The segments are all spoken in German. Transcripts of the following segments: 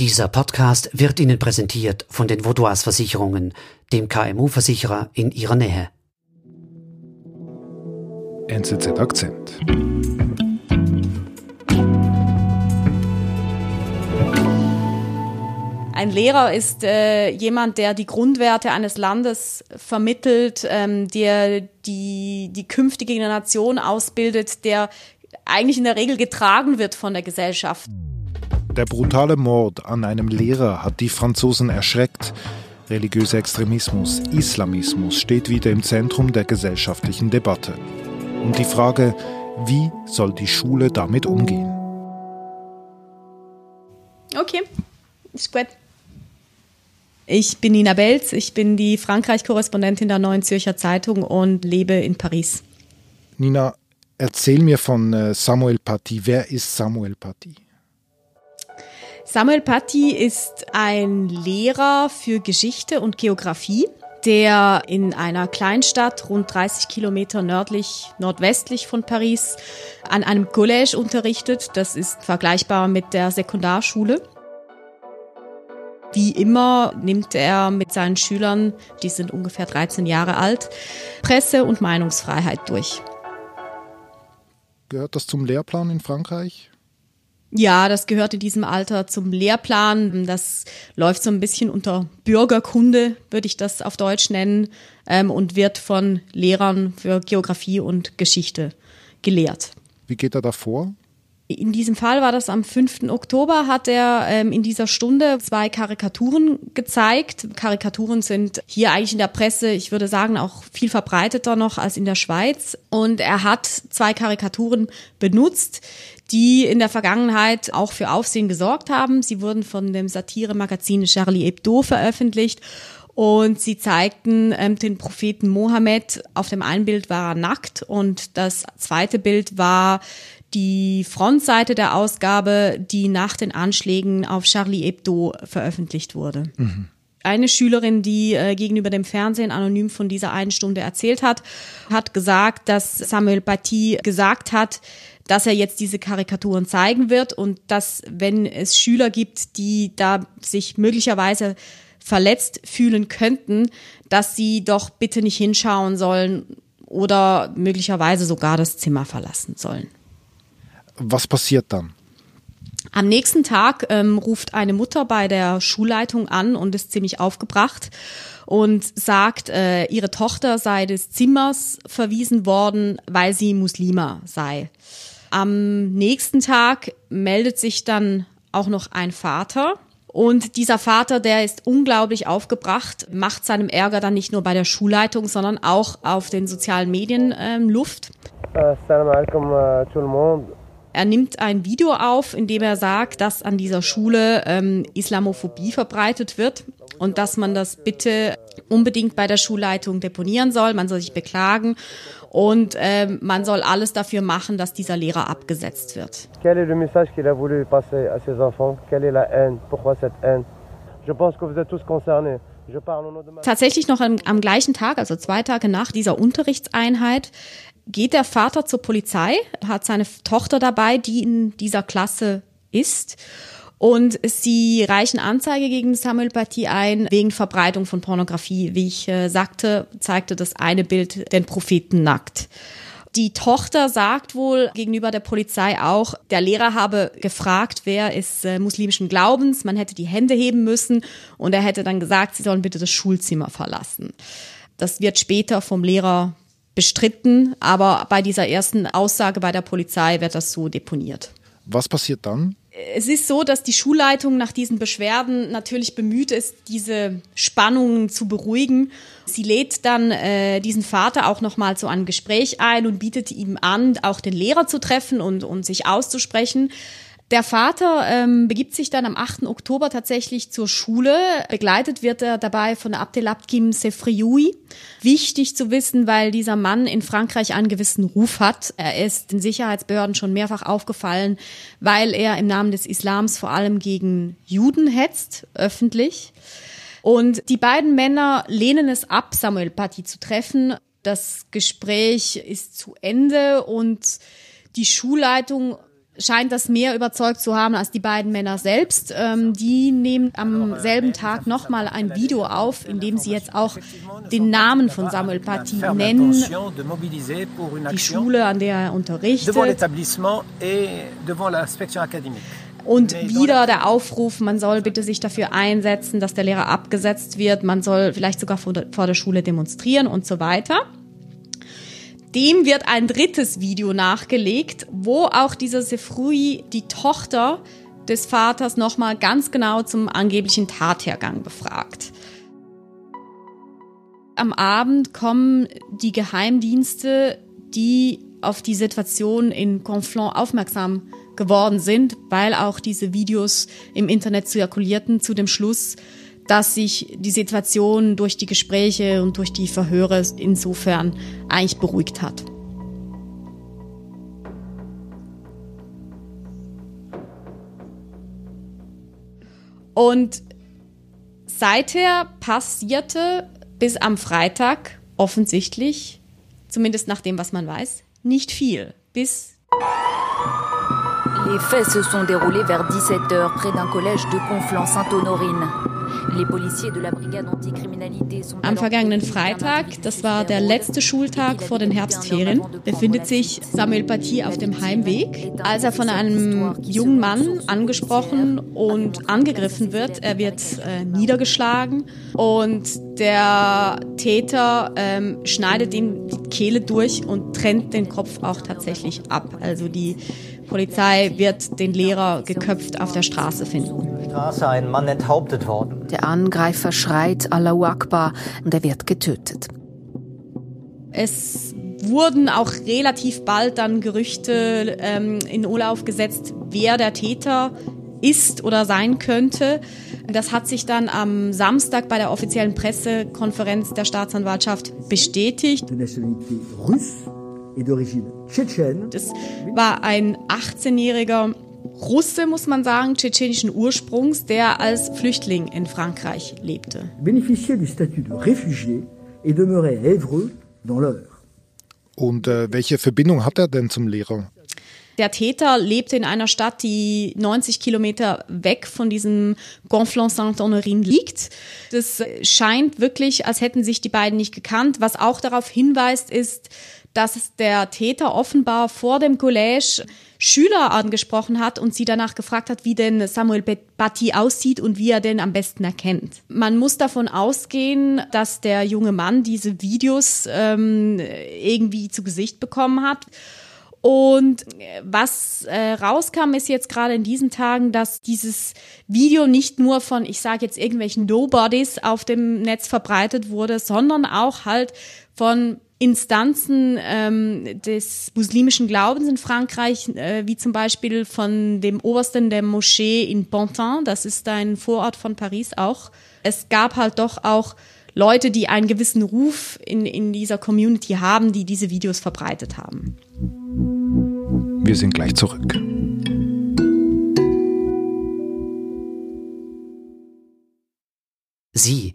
Dieser Podcast wird Ihnen präsentiert von den Vaudois Versicherungen, dem KMU-Versicherer in Ihrer Nähe. NZZ Akzent. Ein Lehrer ist äh, jemand, der die Grundwerte eines Landes vermittelt, ähm, der die, die künftige Generation ausbildet, der eigentlich in der Regel getragen wird von der Gesellschaft. Der brutale Mord an einem Lehrer hat die Franzosen erschreckt. Religiöser Extremismus, Islamismus steht wieder im Zentrum der gesellschaftlichen Debatte. Und die Frage, wie soll die Schule damit umgehen? Okay, ist gut. Ich bin Nina Belz, ich bin die Frankreich-Korrespondentin der Neuen Zürcher Zeitung und lebe in Paris. Nina, erzähl mir von äh, Samuel Paty. Wer ist Samuel Paty? Samuel Paty ist ein Lehrer für Geschichte und Geografie, der in einer Kleinstadt rund 30 Kilometer nördlich, nordwestlich von Paris an einem Collège unterrichtet. Das ist vergleichbar mit der Sekundarschule. Wie immer nimmt er mit seinen Schülern, die sind ungefähr 13 Jahre alt, Presse- und Meinungsfreiheit durch. Gehört das zum Lehrplan in Frankreich? Ja, das gehört in diesem Alter zum Lehrplan. Das läuft so ein bisschen unter Bürgerkunde, würde ich das auf Deutsch nennen, ähm, und wird von Lehrern für Geografie und Geschichte gelehrt. Wie geht er da vor? In diesem Fall war das am 5. Oktober, hat er ähm, in dieser Stunde zwei Karikaturen gezeigt. Karikaturen sind hier eigentlich in der Presse, ich würde sagen, auch viel verbreiteter noch als in der Schweiz. Und er hat zwei Karikaturen benutzt, die in der Vergangenheit auch für Aufsehen gesorgt haben. Sie wurden von dem Satire-Magazin Charlie Hebdo veröffentlicht und sie zeigten ähm, den Propheten Mohammed. Auf dem einen Bild war er nackt und das zweite Bild war die Frontseite der Ausgabe, die nach den Anschlägen auf Charlie Hebdo veröffentlicht wurde. Mhm. Eine Schülerin, die äh, gegenüber dem Fernsehen anonym von dieser einen Stunde erzählt hat, hat gesagt, dass Samuel Paty gesagt hat, dass er jetzt diese Karikaturen zeigen wird und dass, wenn es Schüler gibt, die da sich möglicherweise verletzt fühlen könnten, dass sie doch bitte nicht hinschauen sollen oder möglicherweise sogar das Zimmer verlassen sollen. Was passiert dann? Am nächsten Tag ähm, ruft eine Mutter bei der Schulleitung an und ist ziemlich aufgebracht und sagt, äh, ihre Tochter sei des Zimmers verwiesen worden, weil sie Muslima sei. Am nächsten Tag meldet sich dann auch noch ein Vater. Und dieser Vater, der ist unglaublich aufgebracht, macht seinem Ärger dann nicht nur bei der Schulleitung, sondern auch auf den sozialen Medien ähm, Luft. Assalamu alaikum äh. Er nimmt ein Video auf, in dem er sagt, dass an dieser Schule ähm, Islamophobie verbreitet wird und dass man das bitte unbedingt bei der Schulleitung deponieren soll. Man soll sich beklagen und ähm, man soll alles dafür machen, dass dieser Lehrer abgesetzt wird. Quel est le message qu'il a voulu passer à ses enfants? Quelle est la haine? Pourquoi cette haine? Je pense que vous êtes tous concernés. Tatsächlich noch am, am, gleichen Tag, also zwei Tage nach dieser Unterrichtseinheit, geht der Vater zur Polizei, hat seine Tochter dabei, die in dieser Klasse ist und sie reichen Anzeige gegen Samuel Paty ein wegen Verbreitung von Pornografie. Wie ich äh, sagte, zeigte das eine Bild den Propheten nackt. Die Tochter sagt wohl gegenüber der Polizei auch, der Lehrer habe gefragt, wer ist äh, muslimischen Glaubens, man hätte die Hände heben müssen und er hätte dann gesagt, sie sollen bitte das Schulzimmer verlassen. Das wird später vom Lehrer bestritten, aber bei dieser ersten Aussage bei der Polizei wird das so deponiert. Was passiert dann? es ist so, dass die Schulleitung nach diesen Beschwerden natürlich bemüht ist, diese Spannungen zu beruhigen. Sie lädt dann äh, diesen Vater auch nochmal zu einem Gespräch ein und bietet ihm an, auch den Lehrer zu treffen und, und sich auszusprechen. Der Vater ähm, begibt sich dann am 8. Oktober tatsächlich zur Schule. Begleitet wird er dabei von Abdelabkim Sefrioui. Wichtig zu wissen, weil dieser Mann in Frankreich einen gewissen Ruf hat. Er ist den Sicherheitsbehörden schon mehrfach aufgefallen, weil er im Namen des Islams vor allem gegen Juden hetzt, öffentlich. Und die beiden Männer lehnen es ab, Samuel Paty zu treffen. Das Gespräch ist zu Ende und die Schulleitung scheint das mehr überzeugt zu haben als die beiden Männer selbst. Ähm, die nehmen am selben Tag nochmal ein Video auf, in dem sie jetzt auch den Namen von Samuel Paty nennen, die Schule, an der er unterrichtet. Und wieder der Aufruf, man soll bitte sich dafür einsetzen, dass der Lehrer abgesetzt wird, man soll vielleicht sogar vor der, vor der Schule demonstrieren und so weiter. Dem wird ein drittes Video nachgelegt, wo auch dieser Sefrui die Tochter des Vaters nochmal ganz genau zum angeblichen Tathergang befragt. Am Abend kommen die Geheimdienste, die auf die Situation in Conflans aufmerksam geworden sind, weil auch diese Videos im Internet zirkulierten, zu dem Schluss, dass sich die Situation durch die Gespräche und durch die Verhöre insofern eigentlich beruhigt hat. Und seither passierte bis am Freitag offensichtlich, zumindest nach dem, was man weiß, nicht viel. Bis Les faits se sont déroulés vers 17h près d'un collège de Conflans-Sainte-Honorine. Am vergangenen Freitag, das war der letzte Schultag vor den Herbstferien, befindet sich Samuel Paty auf dem Heimweg, als er von einem jungen Mann angesprochen und angegriffen wird. Er wird äh, niedergeschlagen und der Täter ähm, schneidet ihm die Kehle durch und trennt den Kopf auch tatsächlich ab. Also die Polizei wird den Lehrer geköpft auf der Straße finden. Straße ein Mann enthauptet worden. Der Angreifer schreit Allahu Akbar und er wird getötet. Es wurden auch relativ bald dann Gerüchte ähm, in Urlaub gesetzt, wer der Täter ist oder sein könnte. Das hat sich dann am Samstag bei der offiziellen Pressekonferenz der Staatsanwaltschaft bestätigt. Das war ein 18-jähriger Russe, muss man sagen, tschetschenischen Ursprungs, der als Flüchtling in Frankreich lebte. Und äh, welche Verbindung hat er denn zum Lehrer? Der Täter lebte in einer Stadt, die 90 Kilometer weg von diesem Gonflon-Saint-Honorin liegt. Das scheint wirklich, als hätten sich die beiden nicht gekannt. Was auch darauf hinweist, ist, dass der Täter offenbar vor dem Collège Schüler angesprochen hat und sie danach gefragt hat, wie denn Samuel Batti aussieht und wie er denn am besten erkennt. Man muss davon ausgehen, dass der junge Mann diese Videos ähm, irgendwie zu Gesicht bekommen hat. Und was äh, rauskam, ist jetzt gerade in diesen Tagen, dass dieses Video nicht nur von, ich sage jetzt irgendwelchen Nobodies auf dem Netz verbreitet wurde, sondern auch halt von Instanzen ähm, des muslimischen Glaubens in Frankreich, äh, wie zum Beispiel von dem Obersten der Moschee in Pontin, das ist ein Vorort von Paris auch. Es gab halt doch auch Leute, die einen gewissen Ruf in, in dieser Community haben, die diese Videos verbreitet haben. Wir sind gleich zurück. Sie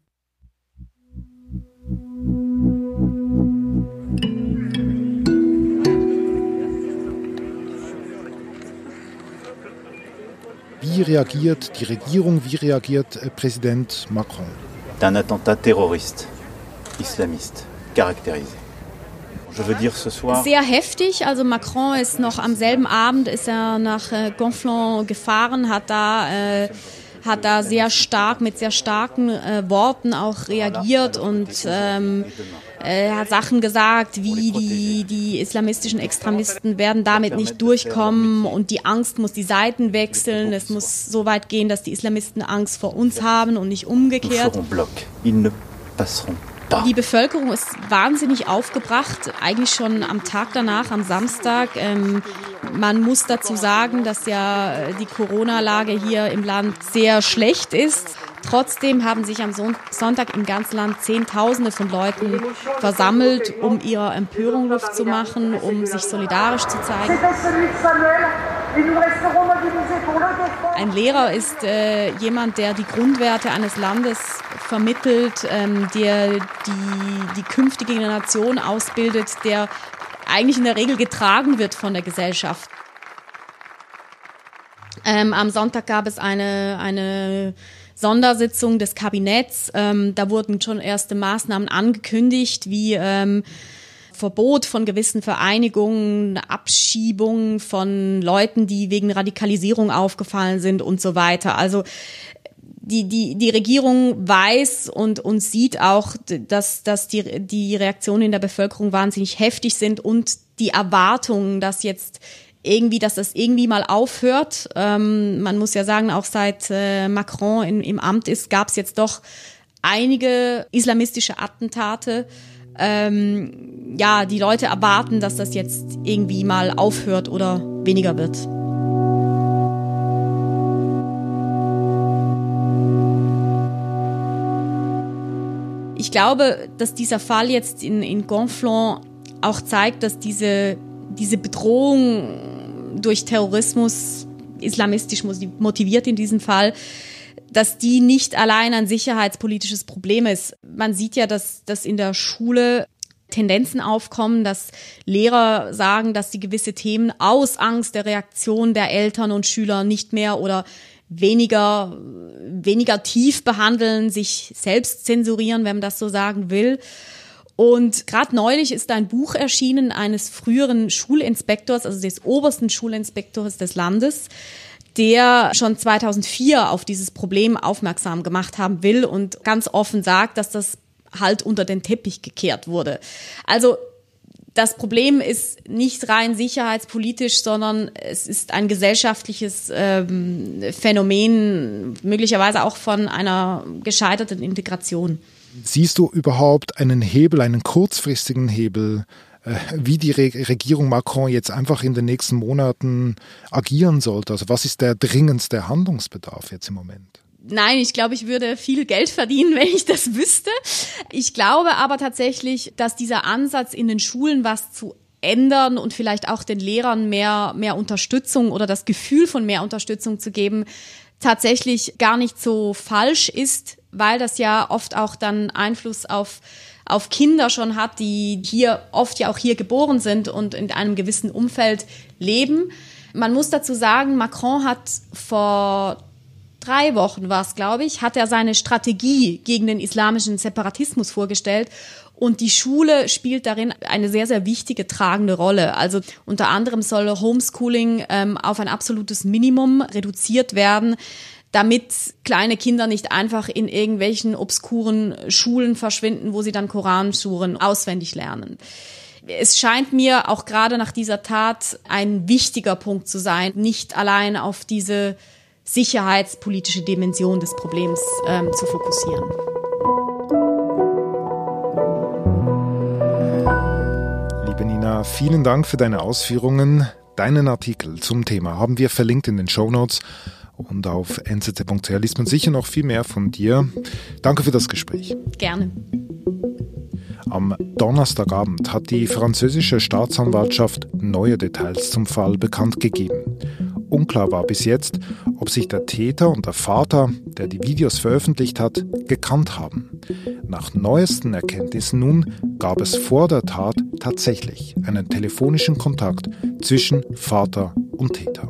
Wie reagiert die Regierung, wie reagiert äh, Präsident Macron? Un attentat terroriste, islamiste, caractérisé. Sehr heftig. Also Macron ist noch am selben Abend ist er nach äh, Gonflon gefahren, hat da äh, hat da sehr stark mit sehr starken äh, Worten auch reagiert und ähm, er hat Sachen gesagt, wie die, die islamistischen Extremisten werden damit nicht durchkommen und die Angst muss die Seiten wechseln. Es muss so weit gehen, dass die Islamisten Angst vor uns haben und nicht umgekehrt. Die Bevölkerung ist wahnsinnig aufgebracht, eigentlich schon am Tag danach, am Samstag. Ähm, man muss dazu sagen, dass ja die Corona-Lage hier im Land sehr schlecht ist. Trotzdem haben sich am Sonntag im ganzen Land Zehntausende von Leuten versammelt, um ihrer Empörung Luft zu machen, um sich solidarisch zu zeigen. Ein Lehrer ist äh, jemand, der die Grundwerte eines Landes vermittelt, ähm, der die, die künftige Generation ausbildet, der eigentlich in der Regel getragen wird von der Gesellschaft. Ähm, am Sonntag gab es eine, eine Sondersitzung des Kabinetts. Ähm, da wurden schon erste Maßnahmen angekündigt, wie ähm, Verbot von gewissen Vereinigungen, Abschiebung von Leuten, die wegen Radikalisierung aufgefallen sind und so weiter. Also die, die, die Regierung weiß und, und sieht auch, dass, dass die, die Reaktionen in der Bevölkerung wahnsinnig heftig sind und die Erwartungen, dass jetzt irgendwie, dass das irgendwie mal aufhört. Ähm, man muss ja sagen, auch seit äh, Macron in, im Amt ist, gab es jetzt doch einige islamistische Attentate. Ähm, ja, die Leute erwarten, dass das jetzt irgendwie mal aufhört oder weniger wird. Ich glaube, dass dieser Fall jetzt in, in Gonflon auch zeigt, dass diese, diese Bedrohung durch Terrorismus, islamistisch motiviert in diesem Fall, dass die nicht allein ein sicherheitspolitisches Problem ist. Man sieht ja, dass, dass in der Schule Tendenzen aufkommen, dass Lehrer sagen, dass sie gewisse Themen aus Angst der Reaktion der Eltern und Schüler nicht mehr oder weniger, weniger tief behandeln, sich selbst zensurieren, wenn man das so sagen will. Und gerade neulich ist ein Buch erschienen eines früheren Schulinspektors, also des obersten Schulinspektors des Landes, der schon 2004 auf dieses Problem aufmerksam gemacht haben will und ganz offen sagt, dass das halt unter den Teppich gekehrt wurde. Also das Problem ist nicht rein sicherheitspolitisch, sondern es ist ein gesellschaftliches ähm, Phänomen, möglicherweise auch von einer gescheiterten Integration. Siehst du überhaupt einen Hebel, einen kurzfristigen Hebel, äh, wie die Re Regierung Macron jetzt einfach in den nächsten Monaten agieren sollte? Also was ist der dringendste Handlungsbedarf jetzt im Moment? Nein, ich glaube, ich würde viel Geld verdienen, wenn ich das wüsste. Ich glaube aber tatsächlich, dass dieser Ansatz in den Schulen was zu ändern und vielleicht auch den Lehrern mehr, mehr Unterstützung oder das Gefühl von mehr Unterstützung zu geben, tatsächlich gar nicht so falsch ist, weil das ja oft auch dann Einfluss auf auf Kinder schon hat, die hier oft ja auch hier geboren sind und in einem gewissen Umfeld leben. Man muss dazu sagen, Macron hat vor drei Wochen war es, glaube ich, hat er seine Strategie gegen den islamischen Separatismus vorgestellt. Und die Schule spielt darin eine sehr, sehr wichtige tragende Rolle. Also unter anderem soll Homeschooling ähm, auf ein absolutes Minimum reduziert werden damit kleine Kinder nicht einfach in irgendwelchen obskuren Schulen verschwinden, wo sie dann Koransuren auswendig lernen. Es scheint mir auch gerade nach dieser Tat ein wichtiger Punkt zu sein, nicht allein auf diese sicherheitspolitische Dimension des Problems ähm, zu fokussieren. Liebe Nina, vielen Dank für deine Ausführungen. Deinen Artikel zum Thema haben wir verlinkt in den Show Notes und auf nzz.ch liest man sicher noch viel mehr von dir. Danke für das Gespräch. Gerne. Am Donnerstagabend hat die französische Staatsanwaltschaft neue Details zum Fall bekannt gegeben. Unklar war bis jetzt, ob sich der Täter und der Vater, der die Videos veröffentlicht hat, gekannt haben. Nach neuesten Erkenntnissen nun gab es vor der Tat tatsächlich einen telefonischen Kontakt zwischen Vater und Täter.